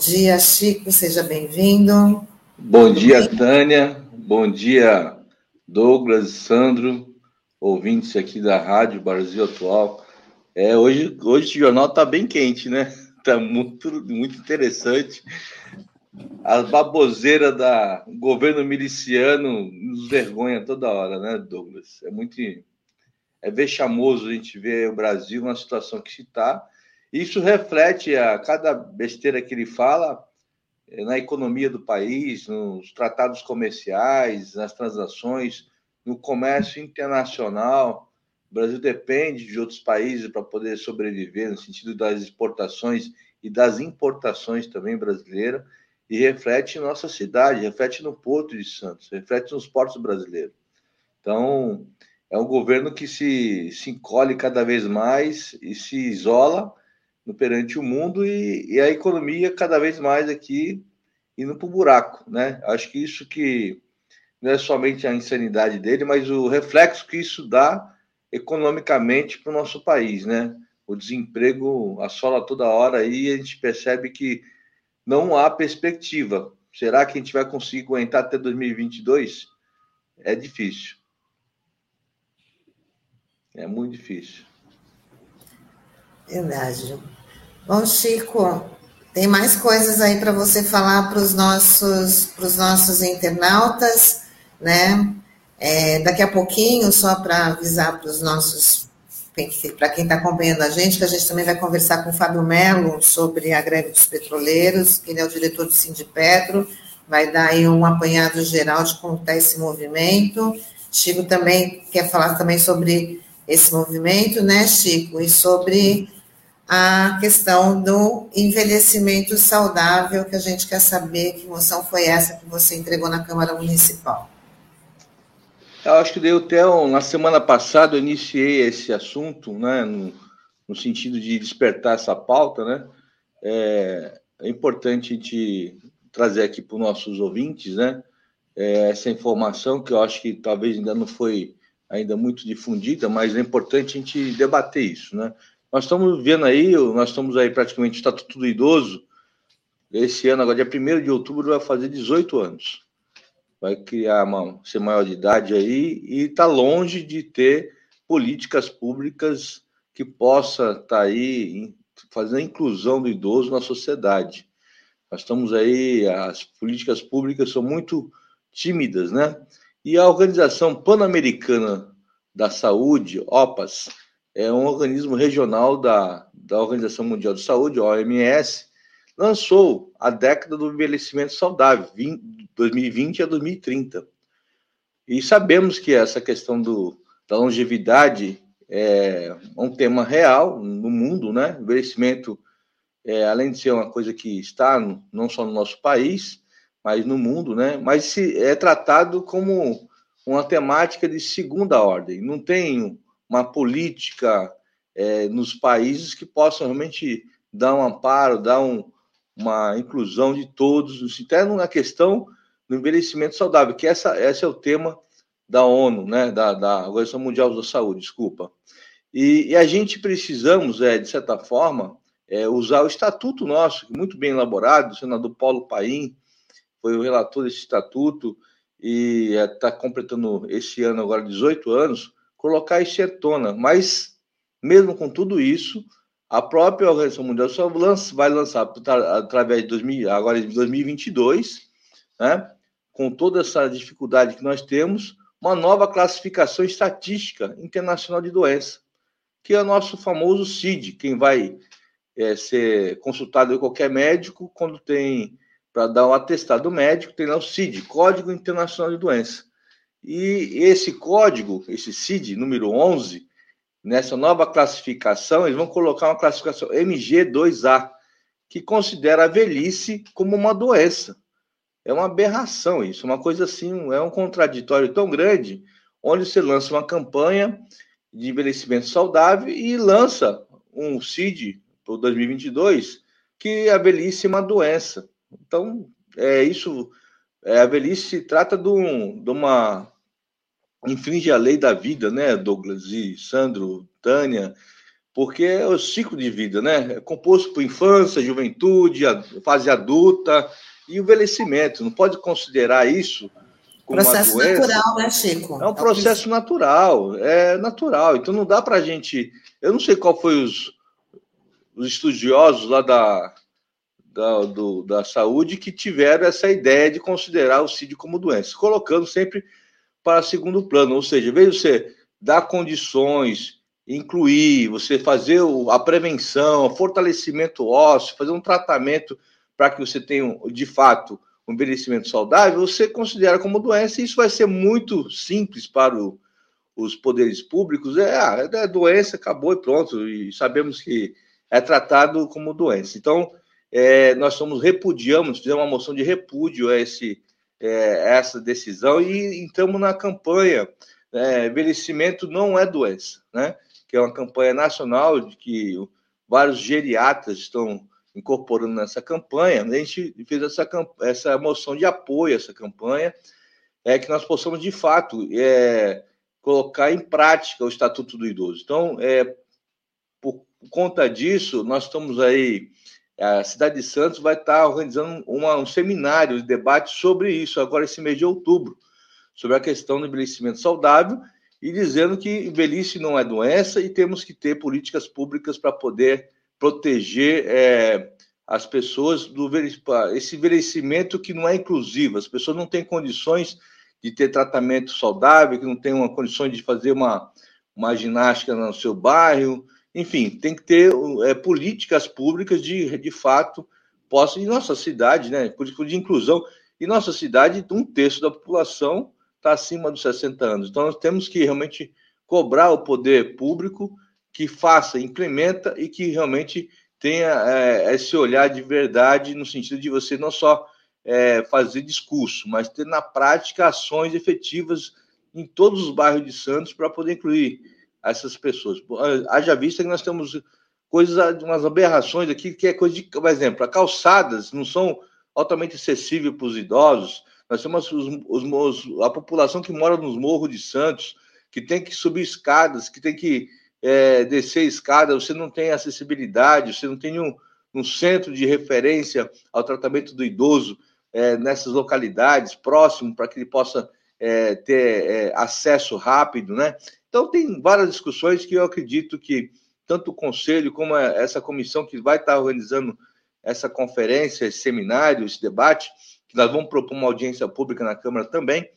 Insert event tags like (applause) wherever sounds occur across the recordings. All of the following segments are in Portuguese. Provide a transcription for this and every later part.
dia, Chico, seja bem-vindo. Bom dia, Tânia. Bom dia, Douglas, Sandro, ouvintes aqui da Rádio Brasil Atual. É, hoje, hoje o jornal está bem quente, né? Está (laughs) muito, muito interessante. A baboseira da governo miliciano nos vergonha toda hora, né, Douglas? É muito. É vexamoso a gente ver o Brasil numa situação que se está. Isso reflete a cada besteira que ele fala eh, na economia do país, nos tratados comerciais, nas transações, no comércio internacional. O Brasil depende de outros países para poder sobreviver, no sentido das exportações e das importações também brasileiras e reflete em nossa cidade, reflete no Porto de Santos, reflete nos portos brasileiros. Então, é um governo que se, se encolhe cada vez mais e se isola no perante o mundo e, e a economia cada vez mais aqui indo para o buraco, né? Acho que isso que não é somente a insanidade dele, mas o reflexo que isso dá economicamente para o nosso país, né? O desemprego assola toda hora e a gente percebe que não há perspectiva. Será que a gente vai conseguir aguentar até 2022? É difícil. É muito difícil. Verdade. Bom, Chico, tem mais coisas aí para você falar para os nossos, os nossos internautas, né? É, daqui a pouquinho, só para avisar para os nossos para quem está acompanhando a gente, que a gente também vai conversar com o Fábio Melo sobre a greve dos petroleiros, que ele é o diretor do Sindipetro, vai dar aí um apanhado geral de como está esse movimento. Chico também quer falar também sobre esse movimento, né, Chico? E sobre a questão do envelhecimento saudável, que a gente quer saber que moção foi essa que você entregou na Câmara Municipal. Eu acho que deu até na semana passada eu iniciei esse assunto, né, no, no sentido de despertar essa pauta, né? É, é importante gente trazer aqui para os nossos ouvintes, né? É, essa informação que eu acho que talvez ainda não foi ainda muito difundida, mas é importante a gente debater isso, né? Nós estamos vendo aí, nós estamos aí praticamente Estatuto do Idoso. Esse ano, agora, dia 1 de outubro, vai fazer 18 anos vai criar uma, ser maior de idade aí e está longe de ter políticas públicas que possa estar tá aí fazendo a inclusão do idoso na sociedade. Nós estamos aí, as políticas públicas são muito tímidas, né? E a Organização Pan-Americana da Saúde, OPAS, é um organismo regional da, da Organização Mundial de Saúde, OMS, lançou a década do envelhecimento saudável, 2020 a 2030. E sabemos que essa questão do, da longevidade é um tema real no mundo, né? Envelhecimento, é, além de ser uma coisa que está no, não só no nosso país, mas no mundo, né? Mas se, é tratado como uma temática de segunda ordem. Não tem uma política é, nos países que possam realmente dar um amparo, dar um, uma inclusão de todos, até na questão do envelhecimento saudável, que essa, esse é o tema da ONU, né, da, da Organização Mundial da Saúde, desculpa. E, e a gente precisamos, é, de certa forma, é, usar o estatuto nosso, muito bem elaborado, o senador Paulo Paim foi o relator desse estatuto e está é, completando esse ano agora 18 anos, colocar tona. Mas, mesmo com tudo isso, a própria Organização Mundial só lança, vai lançar através de 2000, agora de 2022, né, com toda essa dificuldade que nós temos, uma nova classificação estatística internacional de doença, que é o nosso famoso CID, quem vai é, ser consultado por qualquer médico quando tem para dar um atestado médico, tem lá o CID, Código Internacional de Doença. E esse código, esse CID número 11, nessa nova classificação, eles vão colocar uma classificação MG2A, que considera a velhice como uma doença. É uma aberração isso, uma coisa assim, é um contraditório tão grande, onde você lança uma campanha de envelhecimento saudável e lança um CID para 2022 que a velhice é uma doença. Então, é isso, é, a velhice se trata de, um, de uma infringe a lei da vida, né, Douglas e Sandro, Tânia, porque é o ciclo de vida, né? É composto por infância, juventude, fase adulta e envelhecimento. Não pode considerar isso como processo uma doença. natural, né, Chico? É um processo é natural, é natural. Então não dá para a gente. Eu não sei qual foi os, os estudiosos lá da, da, do, da saúde que tiveram essa ideia de considerar o CID como doença, colocando sempre para segundo plano, ou seja, de você dar condições incluir, você fazer a prevenção, fortalecimento ósseo, fazer um tratamento para que você tenha, de fato, um envelhecimento saudável, você considera como doença, e isso vai ser muito simples para o, os poderes públicos. É, ah, é doença, acabou e pronto, e sabemos que é tratado como doença. Então, é, nós somos repudiamos, fizemos uma moção de repúdio a esse, é, essa decisão e entramos na campanha. É, envelhecimento não é doença, né? que é uma campanha nacional de que vários geriatras estão incorporando nessa campanha. A gente fez essa, essa moção de apoio a essa campanha, é que nós possamos, de fato, é, colocar em prática o Estatuto do Idoso. Então, é, por conta disso, nós estamos aí, a cidade de Santos vai estar organizando uma, um seminário de debate sobre isso, agora esse mês de outubro, sobre a questão do envelhecimento saudável e dizendo que velhice não é doença e temos que ter políticas públicas para poder proteger é, as pessoas do esse envelhecimento que não é inclusivo. As pessoas não têm condições de ter tratamento saudável, que não têm uma condições de fazer uma, uma ginástica no seu bairro. Enfim, tem que ter é, políticas públicas de, de fato possam. Em nossa cidade, né? Política de inclusão. Em nossa cidade, um terço da população está acima dos 60 anos. Então, nós temos que realmente cobrar o poder público que faça, implementa e que realmente tenha é, esse olhar de verdade no sentido de você não só é, fazer discurso, mas ter na prática ações efetivas em todos os bairros de Santos para poder incluir essas pessoas. Haja vista que nós temos coisas, umas aberrações aqui, que é coisa de, por exemplo, as calçadas não são altamente acessíveis para os idosos, nós temos os, os, a população que mora nos morros de Santos, que tem que subir escadas, que tem que é, descer escada, você não tem acessibilidade, você não tem um, um centro de referência ao tratamento do idoso é, nessas localidades, próximo, para que ele possa é, ter é, acesso rápido, né? Então, tem várias discussões que eu acredito que tanto o Conselho como essa comissão que vai estar organizando essa conferência, esse seminário, esse debate, que nós vamos propor uma audiência pública na Câmara também,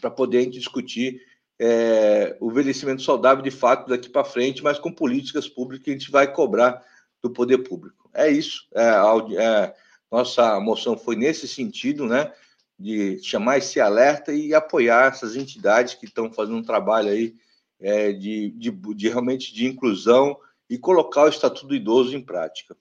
para poder discutir é, o envelhecimento saudável de fato daqui para frente, mas com políticas públicas que a gente vai cobrar do poder público. É isso. É, é, nossa moção foi nesse sentido, né? De chamar esse alerta e apoiar essas entidades que estão fazendo um trabalho aí é, de, de, de realmente de inclusão e colocar o Estatuto do Idoso em prática.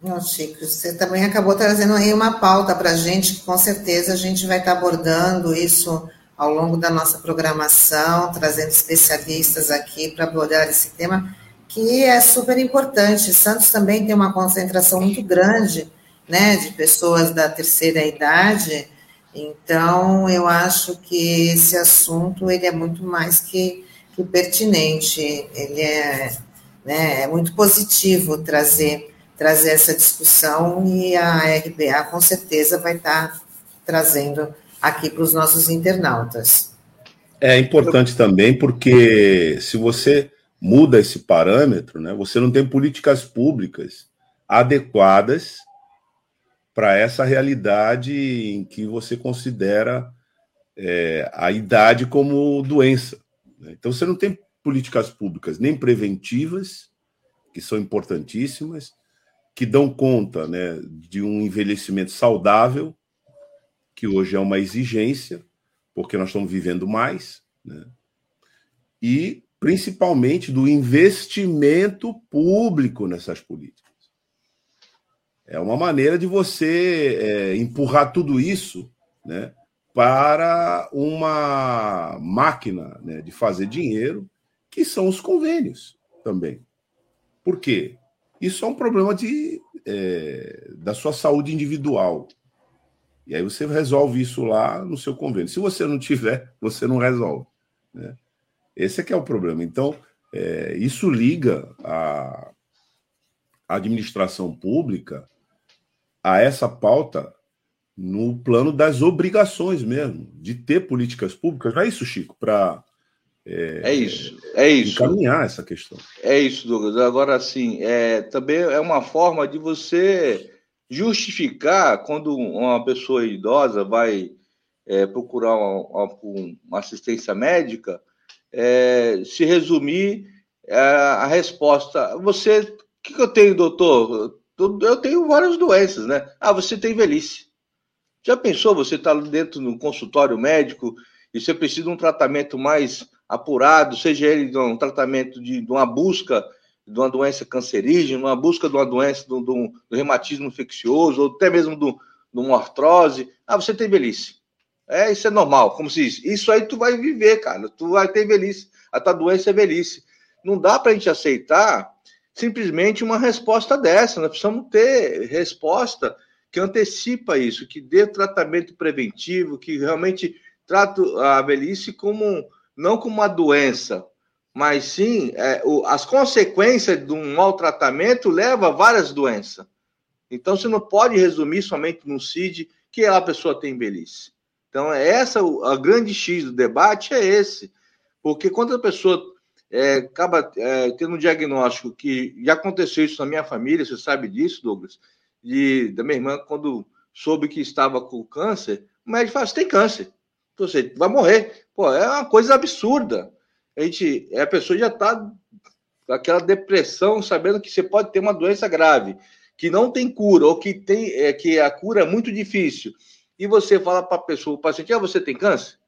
Não, Chico, você também acabou trazendo aí uma pauta para a gente, que com certeza a gente vai estar tá abordando isso ao longo da nossa programação, trazendo especialistas aqui para abordar esse tema, que é super importante. Santos também tem uma concentração muito grande né, de pessoas da terceira idade, então eu acho que esse assunto ele é muito mais que, que pertinente, ele é, né, é muito positivo trazer trazer essa discussão e a RBA com certeza vai estar trazendo aqui para os nossos internautas. É importante também porque se você muda esse parâmetro, né, você não tem políticas públicas adequadas para essa realidade em que você considera é, a idade como doença. Né? Então você não tem políticas públicas nem preventivas, que são importantíssimas, que dão conta né, de um envelhecimento saudável, que hoje é uma exigência, porque nós estamos vivendo mais, né? e principalmente do investimento público nessas políticas. É uma maneira de você é, empurrar tudo isso né, para uma máquina né, de fazer dinheiro, que são os convênios também. Por quê? Isso é um problema de, é, da sua saúde individual. E aí você resolve isso lá no seu convênio. Se você não tiver, (laughs) você não resolve. Né? Esse é que é o problema. Então, é, isso liga a administração pública a essa pauta no plano das obrigações mesmo, de ter políticas públicas. Não é isso, Chico, para é, é, isso, é isso. Encaminhar essa questão. É isso, Douglas. Agora, sim, é, também é uma forma de você justificar quando uma pessoa idosa vai é, procurar uma, uma, assistência médica, é, se resumir é, a resposta. Você, o que, que eu tenho, doutor? Eu tenho várias doenças, né? Ah, você tem velhice. Já pensou você estar tá dentro do consultório médico e você precisa de um tratamento mais apurado, seja ele de um tratamento de, de uma busca de uma doença cancerígena, uma busca de uma doença do, do reumatismo infeccioso, ou até mesmo de uma artrose. Ah, você tem velhice. É, isso é normal, como se diz. Isso aí tu vai viver, cara. Tu vai ter velhice. A tua doença é velhice. Não dá para a gente aceitar simplesmente uma resposta dessa. Nós precisamos ter resposta que antecipa isso, que dê tratamento preventivo, que realmente trata a velhice como não como uma doença, mas sim é, o, as consequências de um maltratamento levam a várias doenças. Então você não pode resumir somente no CID que a pessoa tem velhice. Então essa a grande X do debate é esse, porque quando a pessoa é, acaba é, tendo um diagnóstico que já aconteceu isso na minha família, você sabe disso, Douglas, de, da minha irmã, quando soube que estava com câncer, o médico fala: você tem câncer, você vai morrer. Pô, é uma coisa absurda. A, gente, a pessoa já está com aquela depressão, sabendo que você pode ter uma doença grave, que não tem cura, ou que, tem, é, que a cura é muito difícil. E você fala para a pessoa, o paciente, ah, você tem câncer?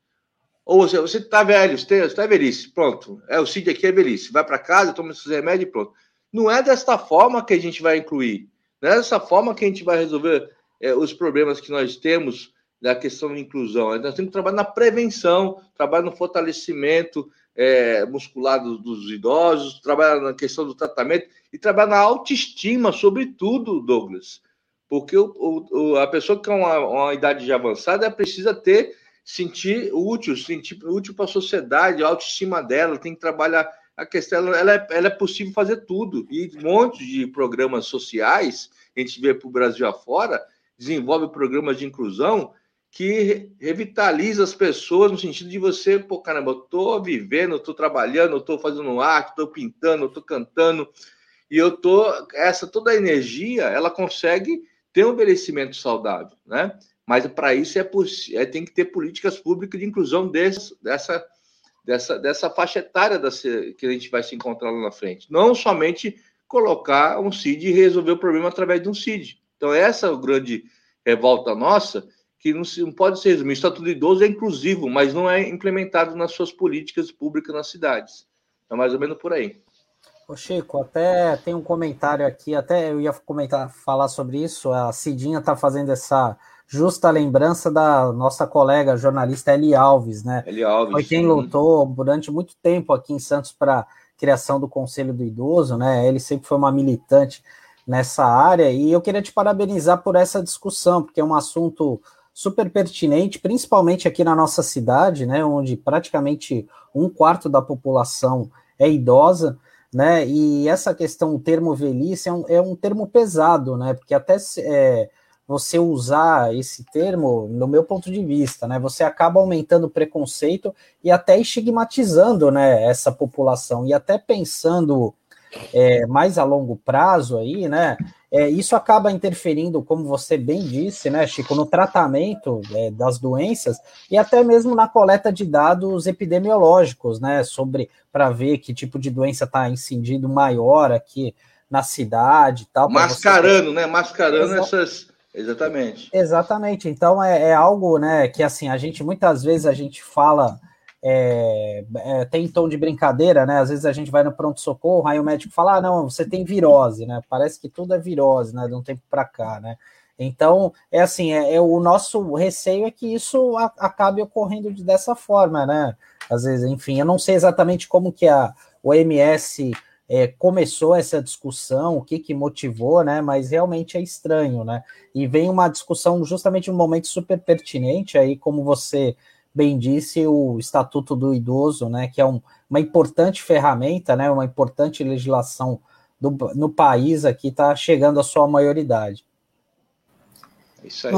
Ou você está velho, você está velhice, pronto. É, o CID aqui é velhice. Vai para casa, toma esses remédios e pronto. Não é desta forma que a gente vai incluir. Não é dessa forma que a gente vai resolver é, os problemas que nós temos da questão de inclusão. Nós temos que trabalhar na prevenção, trabalhar no fortalecimento é, muscular dos, dos, idosos, trabalhar na questão do tratamento e trabalhar na autoestima, sobretudo, Douglas. Porque o, o, a pessoa que tem uma, uma idade já avançada precisa ter, sentir útil, sentir útil para a sociedade, a autoestima dela, tem que trabalhar a questão, ela é, ela é possível fazer tudo. E um monte de programas sociais, a gente vê para o Brasil afora, desenvolve programas de inclusão que revitaliza as pessoas no sentido de você, pô, caramba, eu tô vivendo, eu tô trabalhando, eu tô fazendo arte, tô pintando, eu tô cantando, e eu tô, essa toda a energia, ela consegue ter um envelhecimento saudável, né? Mas para isso é, é, tem que ter políticas públicas de inclusão desse, dessa dessa, dessa faixa etária da, que a gente vai se encontrar lá na frente. Não somente colocar um CID e resolver o problema através de um CID. Então, essa é a grande revolta nossa, que não, se, não pode ser resumido. O Estatuto do Idoso é inclusivo, mas não é implementado nas suas políticas públicas nas cidades. É mais ou menos por aí. Ô Chico, até tem um comentário aqui, até eu ia comentar, falar sobre isso. A Cidinha está fazendo essa justa lembrança da nossa colega jornalista Eli Alves, né? Eli Alves. Foi quem lutou durante muito tempo aqui em Santos para criação do Conselho do Idoso, né? Ele sempre foi uma militante nessa área e eu queria te parabenizar por essa discussão, porque é um assunto super pertinente, principalmente aqui na nossa cidade, né, onde praticamente um quarto da população é idosa, né, e essa questão, o termo velhice é um, é um termo pesado, né, porque até é, você usar esse termo, no meu ponto de vista, né, você acaba aumentando o preconceito e até estigmatizando, né, essa população, e até pensando é, mais a longo prazo aí, né, é, isso acaba interferindo, como você bem disse, né, Chico, no tratamento é, das doenças e até mesmo na coleta de dados epidemiológicos, né, sobre para ver que tipo de doença está incidindo maior aqui na cidade e tal. Mascarando, você... né? Mascarando essas. Exatamente. Exatamente. Então é, é algo, né, que assim, a gente muitas vezes a gente fala é, é, tem tom de brincadeira, né? Às vezes a gente vai no pronto-socorro, aí o médico fala: ah, não, você tem virose, né? Parece que tudo é virose, né? De um tempo para cá, né? Então, é assim, é, é, o nosso receio é que isso a, acabe ocorrendo dessa forma, né? Às vezes, enfim, eu não sei exatamente como que a OMS é, começou essa discussão, o que que motivou, né? Mas realmente é estranho, né? E vem uma discussão justamente um momento super pertinente aí, como você bem disse, o Estatuto do Idoso, né, que é um, uma importante ferramenta, né, uma importante legislação do, no país aqui, está chegando à sua maioridade. Isso aí. Bom,